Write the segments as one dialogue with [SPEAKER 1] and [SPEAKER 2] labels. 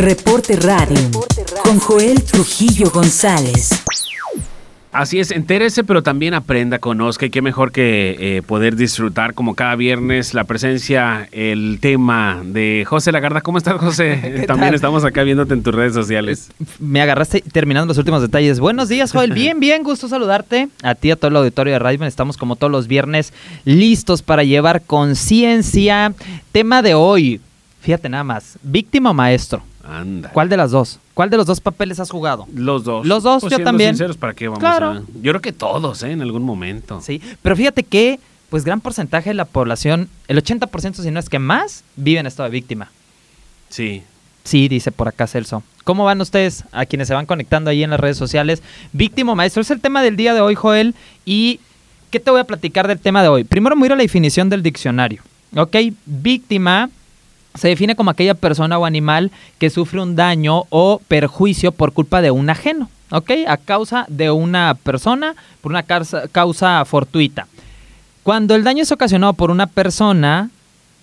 [SPEAKER 1] Reporte Radio con Joel Trujillo González.
[SPEAKER 2] Así es, entérese, pero también aprenda, conozca y qué mejor que eh, poder disfrutar como cada viernes la presencia, el tema de José Lagarda. ¿Cómo estás, José? también estamos acá viéndote en tus redes sociales.
[SPEAKER 3] Me agarraste terminando los últimos detalles. Buenos días, Joel. Bien, bien, gusto saludarte. A ti, a todo el auditorio de Radio. Estamos como todos los viernes listos para llevar conciencia. Tema de hoy, fíjate nada más, víctima o maestro.
[SPEAKER 2] Anda.
[SPEAKER 3] ¿Cuál de las dos? ¿Cuál de los dos papeles has jugado?
[SPEAKER 2] Los dos.
[SPEAKER 3] Los dos,
[SPEAKER 2] Pues
[SPEAKER 3] yo también.
[SPEAKER 2] sinceros, ¿para qué vamos
[SPEAKER 3] Claro.
[SPEAKER 2] a...? Yo creo que todos, ¿eh? En algún momento.
[SPEAKER 3] Sí, pero fíjate que, pues gran porcentaje de la población, el 80% si no es que más, vive en estado de víctima.
[SPEAKER 2] Sí.
[SPEAKER 3] Sí, dice por acá Celso. ¿Cómo van ustedes a quienes se van conectando ahí en las redes sociales? Víctima maestro es el tema del día de hoy, Joel. ¿Y qué te voy a platicar del tema de hoy? Primero me voy a ir a la definición del diccionario. ¿Ok? Víctima se define como aquella persona o animal que sufre un daño o perjuicio por culpa de un ajeno. ¿Ok? A causa de una persona, por una causa, fortuita. Cuando el daño es ocasionado por una persona,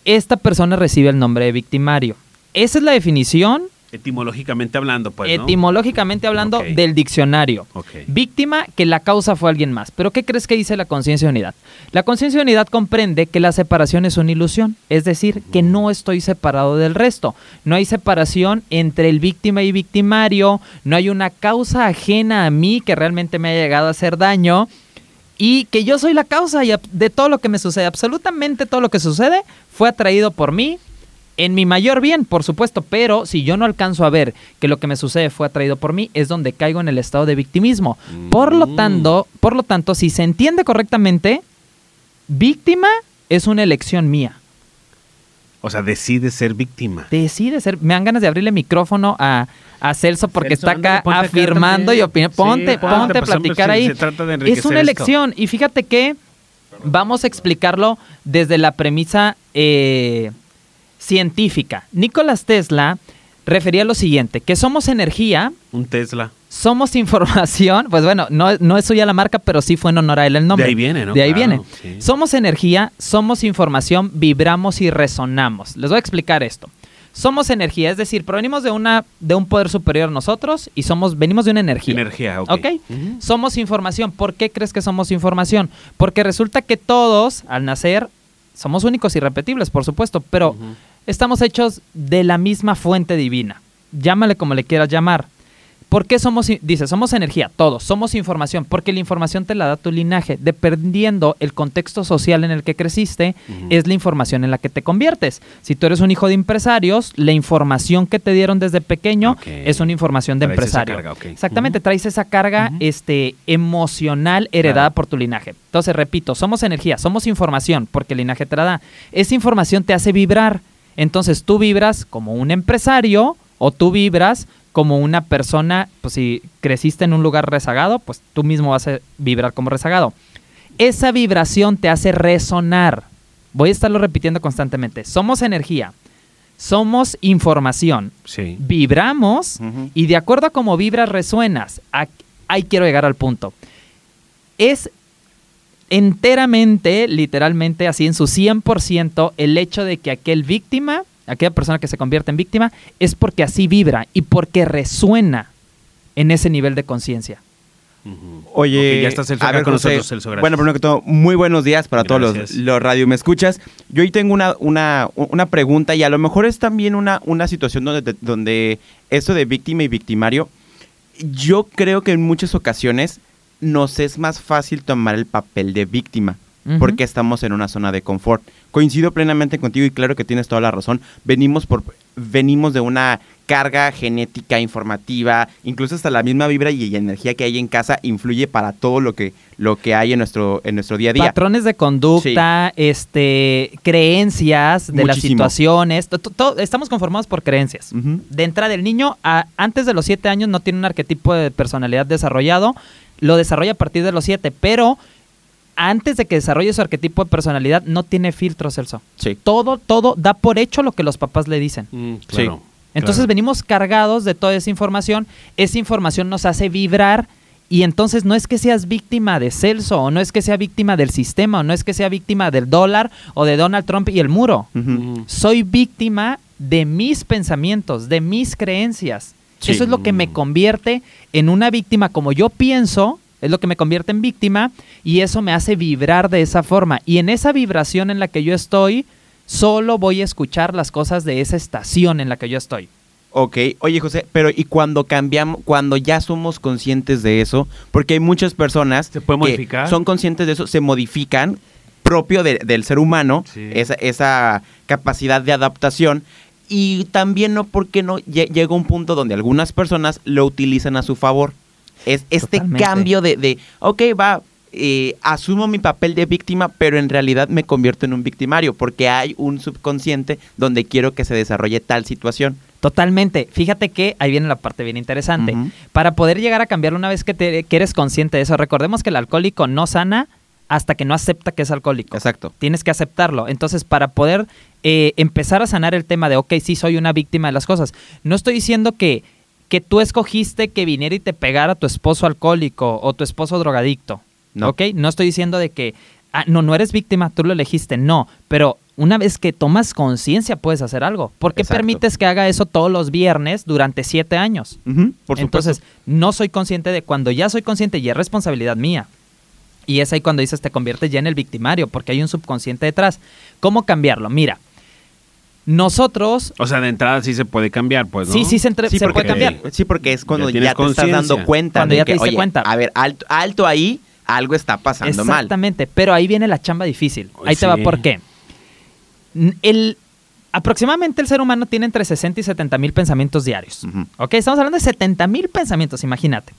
[SPEAKER 3] esta persona recibe el nombre de victimario. Esa es la definición,
[SPEAKER 2] Etimológicamente hablando, pues, ¿no?
[SPEAKER 3] etimológicamente hablando, del diccionario. Víctima que la causa fue alguien más. Pero ¿qué crees que dice la conciencia de unidad? La conciencia de unidad comprende que la separación es una ilusión, es decir, que no estoy separado del resto. No hay separación entre el víctima y victimario, no hay una causa ajena a mí que realmente me haya llegado a hacer daño y que yo soy la causa de todo lo que me sucede. Absolutamente todo lo que sucede fue atraído por mí. En mi mayor bien, por supuesto, pero si yo no alcanzo a ver que lo que me sucede fue atraído por mí, es donde caigo en el estado de victimismo. Por lo
[SPEAKER 2] Mm.
[SPEAKER 3] tanto, por lo tanto, si se entiende correctamente, víctima es una elección mía.
[SPEAKER 2] O sea, decide ser víctima.
[SPEAKER 3] Decide ser. Me dan ganas de abrirle micrófono a, a Celso porque
[SPEAKER 2] Celso,
[SPEAKER 3] está
[SPEAKER 2] ándale,
[SPEAKER 3] acá afirmando y opinando.
[SPEAKER 2] Sí,
[SPEAKER 3] Ponte,
[SPEAKER 2] ponte,
[SPEAKER 3] a
[SPEAKER 2] pues,
[SPEAKER 3] platicar ahí.
[SPEAKER 2] se trata de
[SPEAKER 3] es una
[SPEAKER 2] esto.
[SPEAKER 3] elección. Y fíjate que vamos a explicarlo desde la premisa eh, científica. Nicolás Tesla refería lo siguiente, que somos energía,
[SPEAKER 2] Un Tesla.
[SPEAKER 3] somos información, pues bueno, no, no es suya la marca, pero sí fue en honor a él el nombre.
[SPEAKER 2] De ahí viene, ¿no?
[SPEAKER 3] De ahí
[SPEAKER 2] Claro,
[SPEAKER 3] viene.
[SPEAKER 2] sí.
[SPEAKER 3] Somos energía, somos información, vibramos y resonamos. Les voy a explicar esto. Somos energía, es decir, provenimos de una de un poder superior a nosotros y somos venimos de una energía.
[SPEAKER 2] Energía, ok.
[SPEAKER 3] ¿Ok?
[SPEAKER 2] Ujú.
[SPEAKER 3] Somos información. ¿Por qué crees que somos información? Porque resulta que todos, al nacer, somos únicos y repetibles, por supuesto, pero estamos hechos de la misma fuente divina. Llámale como le quieras llamar. ¿Por qué somos, dice, somos energía, todos, somos información? Porque la información te la da tu linaje. Dependiendo el contexto social en el que creciste, es la información en la que te conviertes. Si tú eres un hijo de empresarios, la información que te dieron desde pequeño es una información de
[SPEAKER 2] Traes esa
[SPEAKER 3] empresario.
[SPEAKER 2] carga, ok.
[SPEAKER 3] Exactamente, traes esa carga este, emocional heredada
[SPEAKER 2] Claro.
[SPEAKER 3] por tu linaje. Entonces, repito, somos energía, somos información, porque el linaje te la da. Esa información te hace vibrar. Entonces, tú vibras como un empresario o tú vibras como una persona, pues si creciste en un lugar rezagado, pues tú mismo vas a vibrar como rezagado. Esa vibración te hace resonar. Voy a estarlo repitiendo constantemente. Somos energía, somos información,
[SPEAKER 2] Sí.
[SPEAKER 3] vibramos y de acuerdo a cómo vibras, resuenas. Ahí quiero llegar al punto. Es enteramente, literalmente, así en su 100%, el hecho de que aquel víctima, aquella persona que se convierte en víctima, es porque así vibra y porque resuena en ese nivel de conciencia.
[SPEAKER 4] Oye,
[SPEAKER 2] ya está Celso
[SPEAKER 4] a ver,
[SPEAKER 2] con
[SPEAKER 4] José,
[SPEAKER 2] nosotros, Celso, gracias.
[SPEAKER 4] Bueno, primero que todo, muy buenos días para todos los, los radio me escuchas. Yo hoy tengo una, una, una pregunta y a lo mejor es también una, una situación donde, donde esto de víctima y victimario, yo creo que en muchas ocasiones nos es más fácil tomar el papel de víctima. Porque estamos en una zona de confort. Coincido plenamente contigo y claro que tienes toda la razón. Venimos por venimos de una carga genética informativa, incluso hasta la misma vibra y energía que hay en casa influye para todo lo que lo que hay en nuestro en nuestro día a día.
[SPEAKER 3] Patrones de conducta, este, creencias de las situaciones. to- to- to- estamos conformados por creencias.
[SPEAKER 4] Ujú.
[SPEAKER 3] De entrada, el niño a- antes de los siete años no tiene un arquetipo de personalidad desarrollado. Lo desarrolla a partir de los siete, pero antes de que desarrolle su arquetipo de personalidad no tiene filtro, Celso.
[SPEAKER 4] Sí.
[SPEAKER 3] Todo, todo da por hecho lo que los papás le dicen.
[SPEAKER 2] Mm, claro,
[SPEAKER 3] Entonces
[SPEAKER 2] claro.
[SPEAKER 3] venimos cargados de toda esa información. Esa información nos hace vibrar. Y entonces no es que seas víctima de Celso, o no es que sea víctima del sistema, o no es que sea víctima del dólar o de Donald Trump y el muro.
[SPEAKER 4] Ujú.
[SPEAKER 3] Soy víctima de mis pensamientos, de mis creencias.
[SPEAKER 2] Sí.
[SPEAKER 3] Eso es lo que me convierte en una víctima como yo pienso, es lo que me convierte en víctima y eso me hace vibrar de esa forma. Y en esa vibración en la que yo estoy, solo voy a escuchar las cosas de esa estación en la que yo estoy.
[SPEAKER 4] Ok, oye José, pero ¿y cuando cambiamos, cuando ya somos conscientes de eso? Porque hay muchas personas
[SPEAKER 2] ¿Se puede
[SPEAKER 4] que son conscientes de eso, se modifican propio de- del ser humano,
[SPEAKER 2] Sí.
[SPEAKER 4] esa, esa capacidad de adaptación. Y también no porque no lle- llega un punto donde algunas personas lo utilizan a su favor. Es este
[SPEAKER 3] Totalmente.
[SPEAKER 4] cambio de, de, ok, va, eh, asumo mi papel de víctima, pero en realidad me convierto en un victimario porque hay un subconsciente donde quiero que se desarrolle tal situación.
[SPEAKER 3] Totalmente. Fíjate que ahí viene la parte bien interesante. Para poder llegar a cambiarlo una vez que, te- que eres consciente de eso, recordemos que el alcohólico no sana hasta que no acepta que es alcohólico.
[SPEAKER 4] Exacto.
[SPEAKER 3] Tienes que aceptarlo. Entonces, para poder eh, empezar a sanar el tema de, ok, sí, soy una víctima de las cosas, no estoy diciendo que, que tú escogiste que viniera y te pegara tu esposo alcohólico o tu esposo drogadicto.
[SPEAKER 4] No.
[SPEAKER 3] ¿Ok? No estoy diciendo de que, ah, no, no eres víctima, tú lo elegiste. No, pero una vez que tomas conciencia puedes hacer algo. ¿Por qué
[SPEAKER 4] Exacto.
[SPEAKER 3] permites que haga eso todos los viernes durante siete años?
[SPEAKER 4] Ujú, por.
[SPEAKER 3] Entonces, no soy consciente de cuando ya soy consciente y es responsabilidad mía. Y es ahí cuando dices te conviertes ya en el victimario, porque hay un subconsciente detrás. ¿Cómo cambiarlo? Mira, nosotros,
[SPEAKER 2] O sea, de entrada sí se puede cambiar, pues, ¿no?
[SPEAKER 3] sí, sí se, entre-
[SPEAKER 4] Sí,
[SPEAKER 3] se
[SPEAKER 4] porque,
[SPEAKER 3] puede cambiar.
[SPEAKER 4] Sí, porque es cuando
[SPEAKER 2] Ya
[SPEAKER 4] ya, te estás dando cuenta.
[SPEAKER 3] Cuando
[SPEAKER 4] de
[SPEAKER 3] ya te
[SPEAKER 4] que,
[SPEAKER 3] diste
[SPEAKER 4] oye,
[SPEAKER 3] cuenta.
[SPEAKER 4] A ver, alto, alto ahí, algo está pasando mal.
[SPEAKER 3] Exactamente, pero ahí viene la chamba difícil. Ahí
[SPEAKER 2] Sí.
[SPEAKER 3] te va por qué. El, aproximadamente el ser humano tiene entre 60 y 70 mil pensamientos diarios.
[SPEAKER 4] Ujú.
[SPEAKER 3] ¿Ok? Estamos hablando de 70 mil pensamientos, imagínate.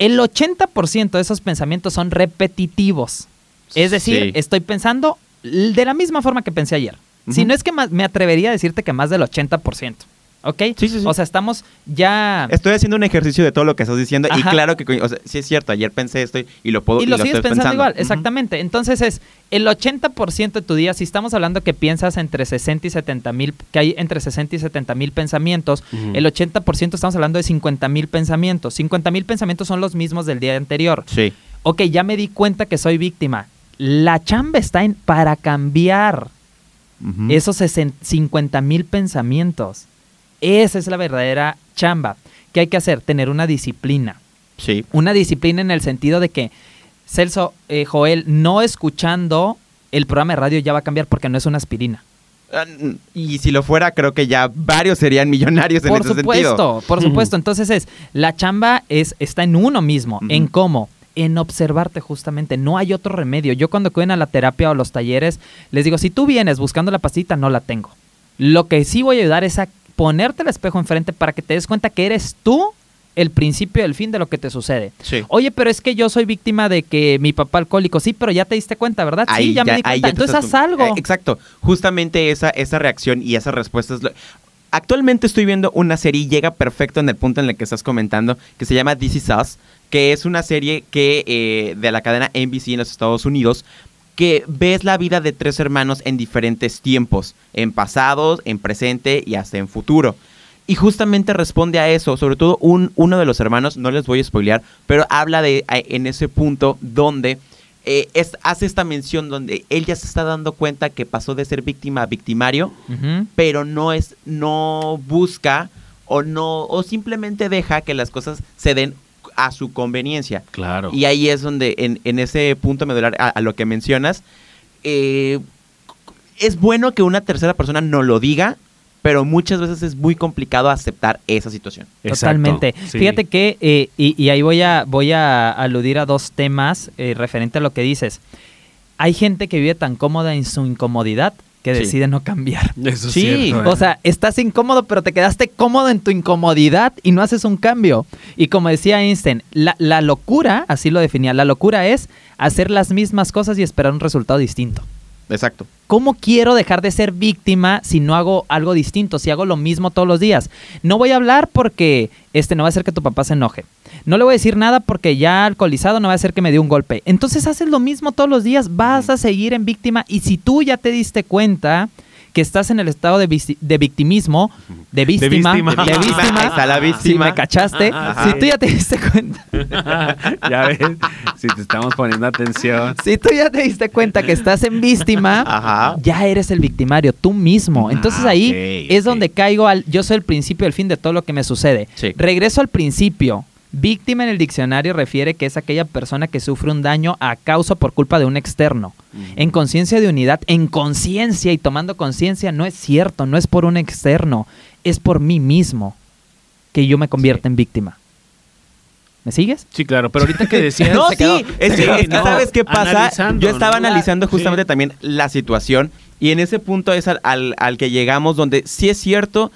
[SPEAKER 3] El 80% de esos pensamientos son repetitivos. Es decir,
[SPEAKER 4] Sí.
[SPEAKER 3] estoy pensando de la misma forma que pensé ayer. Si no es que más, me atrevería a decirte que más del 80%. ¿Ok?
[SPEAKER 4] Sí, sí, sí.
[SPEAKER 3] O sea, estamos ya...
[SPEAKER 4] Estoy haciendo un ejercicio de todo lo que estás diciendo y claro que, o sea, sí es cierto, ayer pensé esto y- y lo puedo
[SPEAKER 3] y lo
[SPEAKER 4] estoy
[SPEAKER 3] sigues pensando, igual, exactamente. Entonces es el 80% de tu día, si estamos hablando que piensas entre 60 y 70 mil, que hay entre 60 y 70 mil pensamientos, el 80% estamos hablando de 50 mil pensamientos. 50 mil pensamientos son los mismos del día anterior.
[SPEAKER 4] Sí.
[SPEAKER 3] Ok, ya me di cuenta que soy víctima. La chamba está en para cambiar Esos 50 mil pensamientos. Esa es la verdadera chamba. ¿Qué hay que hacer? Tener una disciplina
[SPEAKER 4] Sí.
[SPEAKER 3] una disciplina en el sentido de que Celso, eh, Joel, no escuchando el programa de radio ya va a cambiar porque no es una aspirina.
[SPEAKER 4] Ah, Y si lo fuera, creo que ya varios serían millonarios en
[SPEAKER 3] por
[SPEAKER 4] ese
[SPEAKER 3] supuesto,
[SPEAKER 4] sentido.
[SPEAKER 3] por supuesto. Entonces es, la chamba es, está en uno mismo. ¿En cómo? En observarte justamente. No hay otro remedio. Yo cuando acuden a la terapia o los talleres, les digo, si tú vienes buscando la pastita, no la tengo. Lo que sí voy a ayudar es a ponerte el espejo enfrente para que te des cuenta que eres tú el principio y el fin de lo que te sucede.
[SPEAKER 4] Sí.
[SPEAKER 3] Oye, pero es que yo soy víctima de que mi papá alcohólico, sí, pero ya te diste cuenta, ¿verdad? sí, ya, me di cuenta. Entonces haz algo.
[SPEAKER 4] Eh, exacto. Justamente esa, esa reacción y esa respuesta es lo- Actualmente estoy viendo una serie y llega perfecto en el punto en el que estás comentando, que se llama This Is Us, que es una serie que eh, de la cadena NBC en los Estados Unidos, que ves la vida de tres hermanos en diferentes tiempos, en pasados, en presente y hasta en futuro. Y justamente responde a eso, sobre todo un, uno de los hermanos, no les voy a spoilear, pero habla de en ese punto donde eh, es- hace esta mención donde él ya se está dando cuenta que pasó de ser víctima a victimario, pero no es, no busca o no, o simplemente deja que las cosas se den a su conveniencia.
[SPEAKER 2] Claro.
[SPEAKER 4] Y ahí es donde, en, en ese punto medular a, a lo que mencionas, eh, es bueno que una tercera persona no lo diga, pero muchas veces es muy complicado aceptar esa situación.
[SPEAKER 2] Exacto,
[SPEAKER 3] Totalmente.
[SPEAKER 2] sí.
[SPEAKER 3] Fíjate que, eh, y, y ahí voy a, voy a aludir a dos temas eh, referente a lo que dices. Hay gente que vive tan cómoda en su incomodidad que
[SPEAKER 4] Sí.
[SPEAKER 3] decide no cambiar.
[SPEAKER 2] Eso es
[SPEAKER 4] Sí,
[SPEAKER 2] cierto, ¿eh?
[SPEAKER 3] O sea, estás incómodo, pero te quedaste cómodo en tu incomodidad y no haces un cambio. Y como decía Einstein, la, la locura, así lo definía, la locura es hacer las mismas cosas y esperar un resultado distinto.
[SPEAKER 4] Exacto.
[SPEAKER 3] ¿Cómo quiero dejar de ser víctima si no hago algo distinto, si hago lo mismo todos los días? No voy a hablar porque este no va a hacer que tu papá se enoje. No le voy a decir nada porque ya alcoholizado no va a hacer que me dé un golpe. Entonces haces lo mismo todos los días, vas a seguir en víctima y si tú ya te diste cuenta que estás en el estado de, de victimismo, de víctima, de
[SPEAKER 2] víctima.
[SPEAKER 4] está la
[SPEAKER 3] si
[SPEAKER 4] víctima.
[SPEAKER 3] me cachaste,
[SPEAKER 2] Ajá.
[SPEAKER 3] si tú ya te diste cuenta,
[SPEAKER 2] ya ves, si te estamos poniendo atención.
[SPEAKER 3] si tú ya te diste cuenta que estás en víctima,
[SPEAKER 4] Ajá.
[SPEAKER 3] ya eres el victimario, tú mismo. Entonces
[SPEAKER 2] Ah,
[SPEAKER 3] ahí es donde caigo al, yo soy el principio y el fin de todo lo que me sucede.
[SPEAKER 4] Sí.
[SPEAKER 3] Regreso al principio. Víctima en el diccionario refiere que es aquella persona que sufre un daño a causa por culpa de un externo. En conciencia de unidad, en conciencia y tomando conciencia, no es cierto, no es por un externo, es por mí mismo que yo me convierta en víctima. ¿Me sigues?
[SPEAKER 2] Sí, claro, pero ahorita que decías...
[SPEAKER 4] No,
[SPEAKER 3] quedó.
[SPEAKER 4] sí, es que, es que
[SPEAKER 2] no,
[SPEAKER 4] ¿sabes qué pasa? Yo estaba
[SPEAKER 2] ¿no?
[SPEAKER 4] analizando
[SPEAKER 2] Sí.
[SPEAKER 4] justamente también la situación y en ese punto es al, al- al que llegamos donde sí es cierto,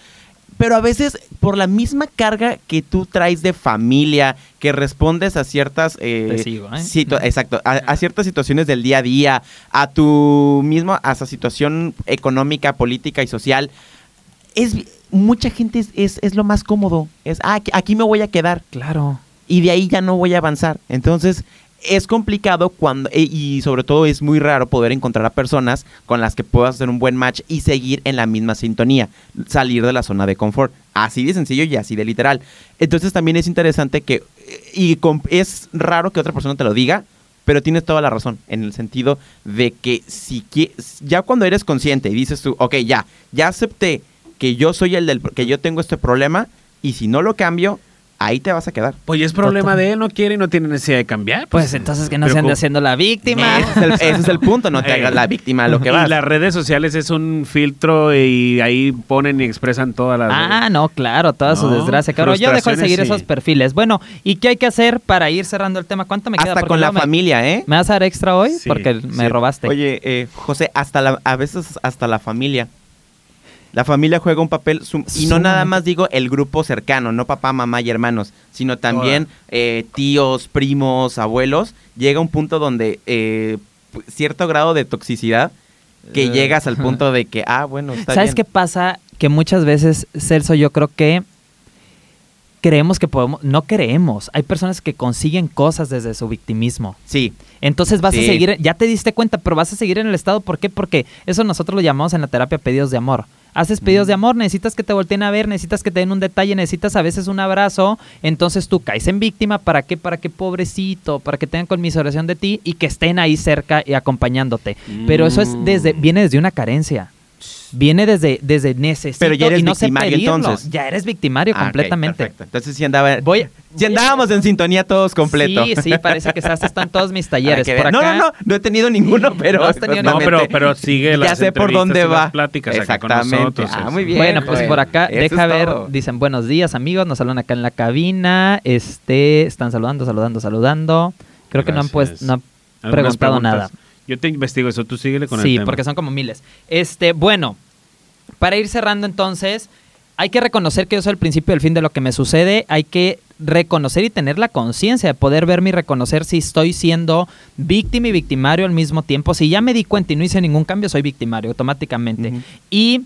[SPEAKER 4] pero a veces por la misma carga que tú traes de familia, que respondes a ciertas... eh,
[SPEAKER 3] sigo, ¿eh?
[SPEAKER 4] exacto, a, a ciertas situaciones del día a día, a tu mismo, a esa situación económica, política y social, es mucha gente es, es, es lo más cómodo. Es, ah, aquí me voy a quedar
[SPEAKER 3] Claro.
[SPEAKER 4] y de ahí ya no voy a avanzar. Entonces, es complicado cuando, e- y sobre todo es muy raro poder encontrar a personas con las que puedas hacer un buen match y seguir en la misma sintonía, salir de la zona de confort. Así de sencillo y así de literal. Entonces también es interesante que, y es raro que otra persona te lo diga, pero tienes toda la razón, en el sentido de que si ya cuando eres consciente y dices tú, ok, ya, ya acepté que yo soy el del, que yo tengo este problema, y si no lo cambio, ahí te vas a quedar.
[SPEAKER 2] Pues es problema de él, no quiere y no tiene necesidad de cambiar.
[SPEAKER 3] Pues entonces que no se ande haciendo la víctima.
[SPEAKER 4] Ese es el, ese es el punto, no te
[SPEAKER 2] Eh.
[SPEAKER 4] hagas la víctima a lo que vas.
[SPEAKER 2] Y las redes sociales es un filtro y ahí ponen y expresan todas las...
[SPEAKER 3] Ah, no, claro, toda su
[SPEAKER 2] No,
[SPEAKER 3] desgracia. Claro, yo dejo de seguir
[SPEAKER 2] sí.
[SPEAKER 3] esos perfiles. Bueno, ¿y qué hay que hacer para ir cerrando el tema? ¿Cuánto me queda?
[SPEAKER 4] Hasta
[SPEAKER 3] Porque
[SPEAKER 4] con la
[SPEAKER 3] me-
[SPEAKER 4] familia, ¿eh?
[SPEAKER 3] ¿Me vas a dar extra hoy?
[SPEAKER 2] Sí,
[SPEAKER 3] Porque me
[SPEAKER 2] sí.
[SPEAKER 3] robaste.
[SPEAKER 4] Oye, eh, José, hasta la, a veces hasta la familia. La familia juega un papel, sum- y no nada más digo el grupo cercano, no papá, mamá y hermanos, sino también eh, tíos, primos, abuelos. Llega un punto donde eh, pu- cierto grado de toxicidad que
[SPEAKER 3] Eh,
[SPEAKER 4] llegas al punto de que, ah, bueno, está
[SPEAKER 3] ¿Sabes qué pasa? Que muchas veces, Celso, yo creo que creemos que podemos, no creemos. Hay personas que consiguen cosas desde su victimismo.
[SPEAKER 4] Sí,
[SPEAKER 3] Entonces vas a seguir, ya te diste cuenta, pero vas a seguir en el estado. ¿Por qué? Porque eso nosotros lo llamamos en la terapia pedidos de amor. Haces pedidos
[SPEAKER 4] Mm.
[SPEAKER 3] de amor, necesitas que te volteen a ver, necesitas que te den un detalle, necesitas a veces un abrazo. Entonces tú caes en víctima. ¿Para qué? Para que pobrecito, para que tengan conmiseración de ti y que estén ahí cerca y acompañándote. Pero eso es
[SPEAKER 2] Mm.
[SPEAKER 3] desde, viene desde una carencia. Viene desde, desde necesito
[SPEAKER 4] Pero ya eres
[SPEAKER 3] y no sé
[SPEAKER 4] victimario,
[SPEAKER 3] pedirlo.
[SPEAKER 4] entonces.
[SPEAKER 3] Ya eres victimario
[SPEAKER 4] Ah,
[SPEAKER 3] completamente.
[SPEAKER 4] perfecto. Entonces sí andaba,
[SPEAKER 3] Voy-
[SPEAKER 4] sí andábamos en sintonía todos completo.
[SPEAKER 3] Sí, sí, parece que en todos mis talleres. Por acá,
[SPEAKER 4] No, no, no, no he tenido ninguno, pero
[SPEAKER 3] No has tenido
[SPEAKER 2] No, pero, pero sigue las
[SPEAKER 4] ya sé por dónde va.
[SPEAKER 2] pláticas acá con
[SPEAKER 4] Exactamente.
[SPEAKER 2] nosotros.
[SPEAKER 4] Ah, muy bien.
[SPEAKER 3] Bueno, pues
[SPEAKER 4] güey.
[SPEAKER 3] por acá, deja ver,
[SPEAKER 4] todo.
[SPEAKER 3] dicen buenos días amigos, nos saludan acá en la cabina, este, están saludando, saludando, saludando. Creo que no han puesto, no han preguntado
[SPEAKER 2] preguntas.
[SPEAKER 3] nada.
[SPEAKER 2] Yo te investigo eso, tú síguele con el
[SPEAKER 3] Sí,
[SPEAKER 2] tema.
[SPEAKER 3] porque son como miles. Este, bueno, para ir cerrando entonces, hay que reconocer que yo soy el principio y el fin de lo que me sucede. Hay que reconocer y tener la conciencia de poder verme y reconocer si estoy siendo víctima y victimario al mismo tiempo. Si ya me di cuenta y no hice ningún cambio, soy victimario automáticamente. Y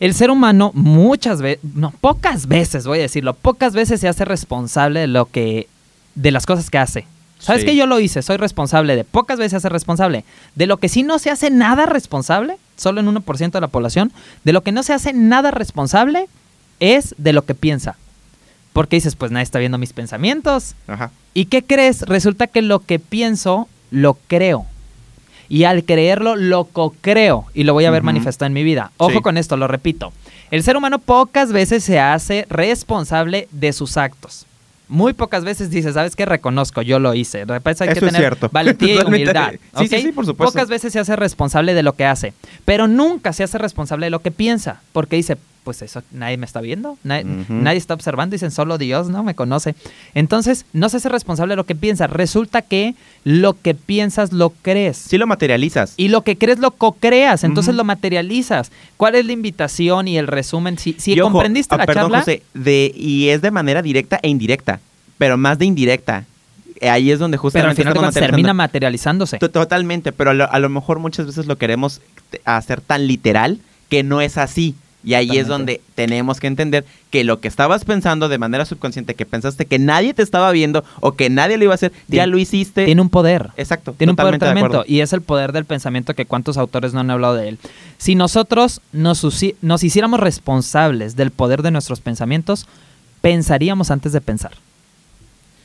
[SPEAKER 3] el ser humano muchas veces, no, pocas veces, voy a decirlo, pocas veces se hace responsable de lo que, de las cosas que hace. ¿Sabes
[SPEAKER 4] Sí.
[SPEAKER 3] que yo lo hice? Soy responsable de pocas veces se hace responsable. De lo que sí no se hace nada responsable, solo en 1% de la población, de lo que no se hace nada responsable es de lo que piensa. Porque dices, pues nadie está viendo mis pensamientos.
[SPEAKER 4] Ajá.
[SPEAKER 3] ¿Y qué crees? Resulta que lo que pienso, lo creo. Y al creerlo, lo co-creo. Y lo voy a ver manifestado en mi vida. Ojo
[SPEAKER 4] Sí.
[SPEAKER 3] con esto, lo repito. El ser humano pocas veces se hace responsable de sus actos. Muy pocas veces dice, ¿sabes qué? Reconozco, yo lo hice. De repente hay que
[SPEAKER 4] Eso
[SPEAKER 3] tener valentía y humildad.
[SPEAKER 4] Sí, sí, por supuesto.
[SPEAKER 3] Pocas veces se hace responsable de lo que hace, pero nunca se hace responsable de lo que piensa, porque dice, pues eso nadie me está viendo, nadie, está observando, dicen solo Dios, ¿no? Me conoce. Entonces, no se hace responsable de lo que piensa. Resulta que lo que piensas lo crees.
[SPEAKER 4] Sí lo materializas.
[SPEAKER 3] Y lo que crees lo co-creas, entonces lo materializas. ¿Cuál es la invitación y el resumen? Si, si
[SPEAKER 4] Y ojo,
[SPEAKER 3] comprendiste
[SPEAKER 4] ah,
[SPEAKER 3] la
[SPEAKER 4] perdón,
[SPEAKER 3] charla,
[SPEAKER 4] José, de, y es de manera directa e indirecta, pero más de indirecta. Eh, Ahí es donde
[SPEAKER 3] pero
[SPEAKER 4] justamente
[SPEAKER 3] al final cuentas termina materializándose.
[SPEAKER 4] To- Totalmente, pero a lo, a lo mejor muchas veces lo queremos hacer tan literal que no es así. Y ahí es donde tenemos que entender que lo que estabas pensando de manera subconsciente, que pensaste que nadie te estaba viendo o que nadie lo iba a hacer, ya lo hiciste.
[SPEAKER 3] Tiene un poder.
[SPEAKER 4] Exacto.
[SPEAKER 3] Tiene un poder tremendo y es el poder del pensamiento que cuántos autores no han hablado de él. Si nosotros nos, nos hiciéramos responsables del poder de nuestros pensamientos, pensaríamos antes de pensar.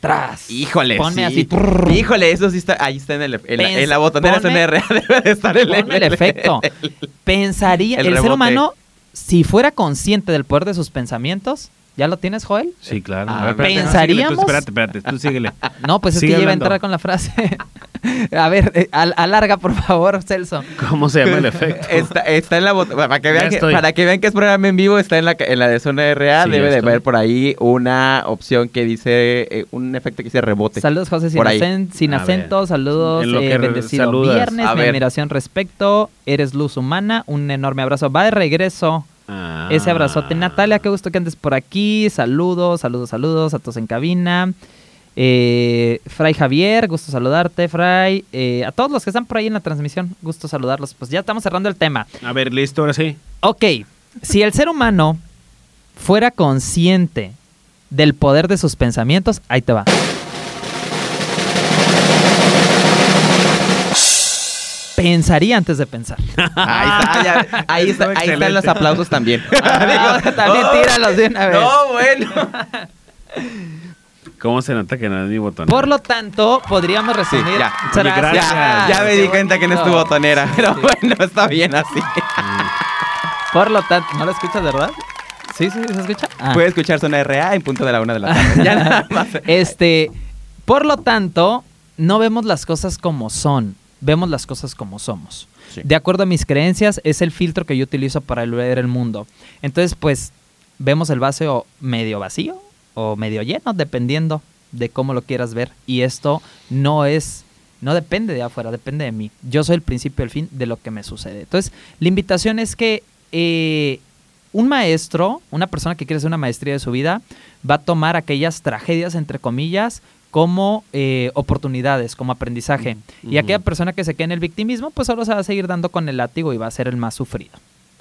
[SPEAKER 3] Tras.
[SPEAKER 4] Híjole,
[SPEAKER 3] Ponme
[SPEAKER 4] sí.
[SPEAKER 3] así.
[SPEAKER 4] Híjole, eso sí está, ahí está en, el, en, la, en la botonera
[SPEAKER 3] ponme-
[SPEAKER 4] SNR, debe de estar el,
[SPEAKER 3] Ponme el efecto. Pensaría,
[SPEAKER 4] el
[SPEAKER 3] el, ser humano, si fuera consciente del poder de sus pensamientos, ¿ya lo tienes, Joel?
[SPEAKER 2] Sí, claro.
[SPEAKER 4] Ah,
[SPEAKER 2] A ver, espérate, no,
[SPEAKER 3] ¿pensaríamos?
[SPEAKER 2] síguele tú, espérate, espérate, tú síguele.
[SPEAKER 3] No, pues es
[SPEAKER 2] Sigue
[SPEAKER 3] que ya iba a entrar con la frase. a ver, eh, al- alarga, por favor, Celso.
[SPEAKER 2] ¿Cómo se llama el efecto?
[SPEAKER 4] Está, está en la para que, vean que, para que vean que es programa en vivo, está en la, en la de zona RA,
[SPEAKER 2] Sí,
[SPEAKER 4] debe de haber por ahí una opción que dice, eh, un efecto que dice rebote.
[SPEAKER 3] Saludos, José, sin, acen- acento. Saludos,
[SPEAKER 2] En lo
[SPEAKER 3] eh, bendecido
[SPEAKER 2] saludas.
[SPEAKER 3] viernes.
[SPEAKER 4] A
[SPEAKER 3] Mi
[SPEAKER 4] ver.
[SPEAKER 3] admiración respecto. Eres luz humana. Un enorme abrazo. Va de regreso
[SPEAKER 2] Ah.
[SPEAKER 3] ese abrazote. Natalia, qué gusto que andes por aquí. Saludos, saludos, saludos a todos en cabina. Eh, Fray Javier, gusto saludarte, Fray. Eh, a todos los que están por ahí en la transmisión, gusto saludarlos. Pues ya estamos cerrando el tema.
[SPEAKER 2] A ver, listo, ahora sí.
[SPEAKER 3] Ok, si el ser humano fuera consciente del poder de sus pensamientos, ahí te va. Pensaría antes de pensar.
[SPEAKER 4] Ahí está, ya- ahí, está-
[SPEAKER 2] Estuvo
[SPEAKER 4] ahí están los aplausos también.
[SPEAKER 3] Ah, también
[SPEAKER 4] oh,
[SPEAKER 3] tíralos de una vez.
[SPEAKER 4] No, bueno.
[SPEAKER 2] ¿Cómo se nota que no es mi botón?
[SPEAKER 3] Por lo tanto, podríamos resumir.
[SPEAKER 4] Sí, ya.
[SPEAKER 2] Oye, gracias.
[SPEAKER 4] Ya, ya me di cuenta que no es tu botonera, pero bueno, está bien así.
[SPEAKER 3] Por lo tanto, ¿no lo escuchas, verdad? Sí, sí, ¿se escucha? Ah.
[SPEAKER 4] Puede escuchar zona RA en punto de la una de la tarde. Ya nada más.
[SPEAKER 3] Este, por lo tanto, no vemos las cosas como son, vemos las cosas como somos.
[SPEAKER 4] Sí.
[SPEAKER 3] De acuerdo a mis creencias, es el filtro que yo utilizo para ver el mundo. Entonces, pues, vemos el vaso medio vacío o medio lleno, dependiendo de cómo lo quieras ver. Y esto no es, no depende de afuera, depende de mí. Yo soy el principio y el fin de lo que me sucede. Entonces, la invitación es que eh, un maestro, una persona que quiere hacer una maestría de su vida, va a tomar aquellas tragedias, entre comillas, como eh, oportunidades, como aprendizaje. Y aquella persona que se quede en el victimismo, pues solo se va a seguir dando con el látigo y va a ser el más sufrido.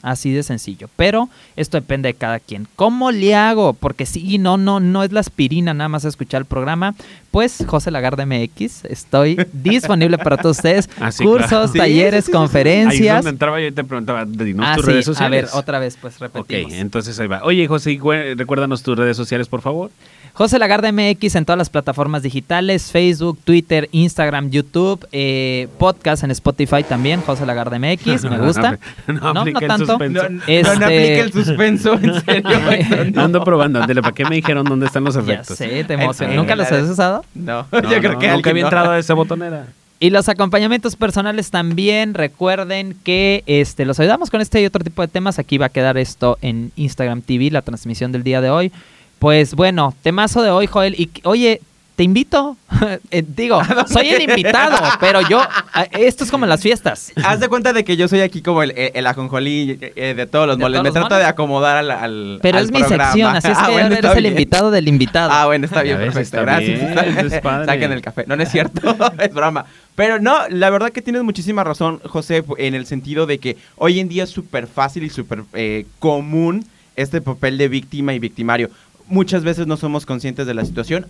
[SPEAKER 3] Así de sencillo. Pero esto depende de cada quien. ¿Cómo le hago? Porque sí, no, no, no es la aspirina nada más escuchar el programa. Pues José Lagarde MX, estoy disponible para todos ustedes.
[SPEAKER 2] Ah,
[SPEAKER 3] Cursos,
[SPEAKER 2] claro.
[SPEAKER 3] Talleres,
[SPEAKER 4] sí, sí, sí, sí.
[SPEAKER 2] Ahí es
[SPEAKER 3] conferencias.
[SPEAKER 2] donde entraba yo y te preguntaba, dinos
[SPEAKER 3] Ah,
[SPEAKER 2] tus redes
[SPEAKER 3] A
[SPEAKER 2] sociales.
[SPEAKER 3] ver, otra vez, pues
[SPEAKER 2] Ok,
[SPEAKER 3] repetimos.
[SPEAKER 2] entonces ahí va. Oye, José, recuérdanos tus redes sociales, por favor.
[SPEAKER 3] José Lagarde MX en todas las plataformas digitales, Facebook, Twitter, Instagram, YouTube, eh, podcast en Spotify también, José Lagarde MX, me gusta.
[SPEAKER 2] No,
[SPEAKER 3] No, no,
[SPEAKER 2] aplica el
[SPEAKER 3] tanto.
[SPEAKER 2] suspenso.
[SPEAKER 4] No, no,
[SPEAKER 3] Este-
[SPEAKER 4] no aplique el suspenso, en serio. no.
[SPEAKER 2] Ando probando, ándale, ¿para qué me dijeron dónde están los
[SPEAKER 3] Ya
[SPEAKER 2] efectos?
[SPEAKER 3] sé, te
[SPEAKER 4] en
[SPEAKER 3] ¿Nunca los has usado?
[SPEAKER 4] No,
[SPEAKER 2] No,
[SPEAKER 4] yo creo
[SPEAKER 2] no,
[SPEAKER 4] que
[SPEAKER 2] nunca había
[SPEAKER 4] no.
[SPEAKER 2] entrado a esa botonera.
[SPEAKER 3] Y los acompañamientos personales también, recuerden que este, los ayudamos con este y otro tipo de temas. Aquí va a quedar esto en Instagram TV, la transmisión del día de hoy. Pues bueno, temazo de hoy, Joel. Y oye, te invito. Eh, digo, soy el invitado, pero yo, eh, esto es como en las fiestas.
[SPEAKER 4] Haz de cuenta de que yo soy aquí como el, el, el ajonjolí eh, de todos los
[SPEAKER 3] De
[SPEAKER 4] moles.
[SPEAKER 3] todos
[SPEAKER 4] Me trato
[SPEAKER 3] moles.
[SPEAKER 4] de acomodar al, al
[SPEAKER 3] Pero
[SPEAKER 4] al
[SPEAKER 3] es mi
[SPEAKER 4] programa.
[SPEAKER 3] sección, así es que
[SPEAKER 4] Ah, bueno,
[SPEAKER 3] ahora
[SPEAKER 4] está
[SPEAKER 3] eres el
[SPEAKER 4] bien.
[SPEAKER 3] invitado del invitado.
[SPEAKER 4] Ah, bueno, está bien,
[SPEAKER 2] ves,
[SPEAKER 4] perfecto.
[SPEAKER 2] está
[SPEAKER 4] Gracias.
[SPEAKER 2] bien, es padre.
[SPEAKER 4] Saquen el café. No, no es cierto, es broma. Pero no, la verdad que tienes muchísima razón, José, en el sentido de que hoy en día es súper fácil y súper eh, común este papel de víctima y victimario. Muchas veces no somos conscientes de la situación,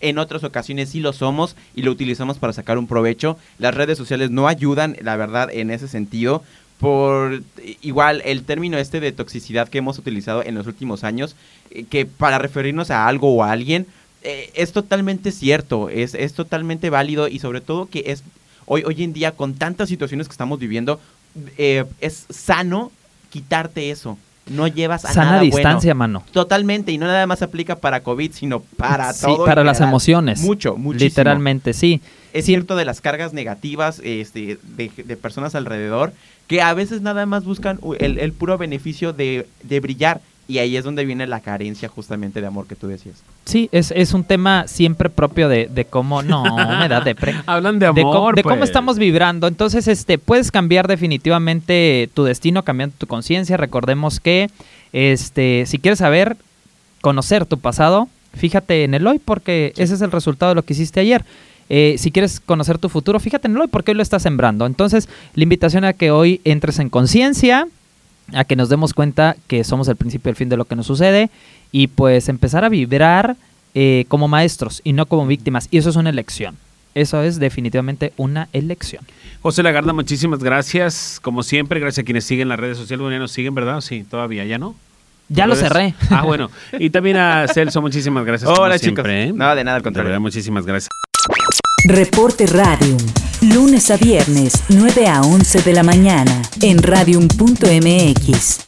[SPEAKER 4] en otras ocasiones sí lo somos y lo utilizamos para sacar un provecho. Las redes sociales no ayudan, la verdad, en ese sentido. Por igual el término este de toxicidad que hemos utilizado en los últimos años, eh, que para referirnos a algo o a alguien, eh, es totalmente cierto, es, es totalmente válido y sobre todo que es hoy, hoy en día con tantas situaciones que estamos viviendo, eh, es sano quitarte eso. No llevas a
[SPEAKER 3] Sana
[SPEAKER 4] nada
[SPEAKER 3] distancia,
[SPEAKER 4] bueno.
[SPEAKER 3] mano.
[SPEAKER 4] Totalmente, y no nada más aplica para COVID, sino para
[SPEAKER 3] Sí,
[SPEAKER 4] todo.
[SPEAKER 3] para las
[SPEAKER 4] general.
[SPEAKER 3] emociones.
[SPEAKER 4] Mucho, muchísimo.
[SPEAKER 3] Literalmente, sí.
[SPEAKER 4] Es
[SPEAKER 3] Sí.
[SPEAKER 4] cierto de las cargas negativas este, de, de personas alrededor que a veces nada más buscan el, el puro beneficio de, de brillar. Y ahí es donde viene la carencia justamente de amor que tú decías.
[SPEAKER 3] Sí, es, es un tema siempre propio de, de cómo. No, me da depre.
[SPEAKER 2] Hablan de
[SPEAKER 3] de,
[SPEAKER 2] amor,
[SPEAKER 3] cómo, de cómo
[SPEAKER 2] pues.
[SPEAKER 3] estamos vibrando. Entonces, este, puedes cambiar definitivamente tu destino, cambiando tu conciencia. Recordemos que, este, si quieres saber, conocer tu pasado, fíjate en el hoy, porque ese es el resultado de lo que hiciste ayer. Eh, si quieres conocer tu futuro, fíjate en el hoy, porque hoy lo estás sembrando. Entonces, la invitación a que hoy entres en conciencia, a que nos demos cuenta que somos el principio y el fin de lo que nos sucede y pues empezar a vibrar eh, como maestros y no como víctimas. Y eso es una elección. Eso es definitivamente una elección.
[SPEAKER 2] José Lagarda, muchísimas gracias. Como siempre, gracias a quienes siguen las redes sociales. Bueno, ya nos siguen, ¿verdad? Sí, todavía, ¿ya no?
[SPEAKER 3] Ya lo cerré.
[SPEAKER 2] Ah, bueno. Y también a Celso, muchísimas gracias.
[SPEAKER 4] Hola,
[SPEAKER 2] como
[SPEAKER 4] chicos.
[SPEAKER 2] siempre, ¿eh?
[SPEAKER 4] No, de nada, al
[SPEAKER 2] De
[SPEAKER 4] contrario.
[SPEAKER 2] verdad, muchísimas gracias.
[SPEAKER 1] Reporte Radium. Lunes a viernes, 9 a 11 de la mañana. En radium.mx.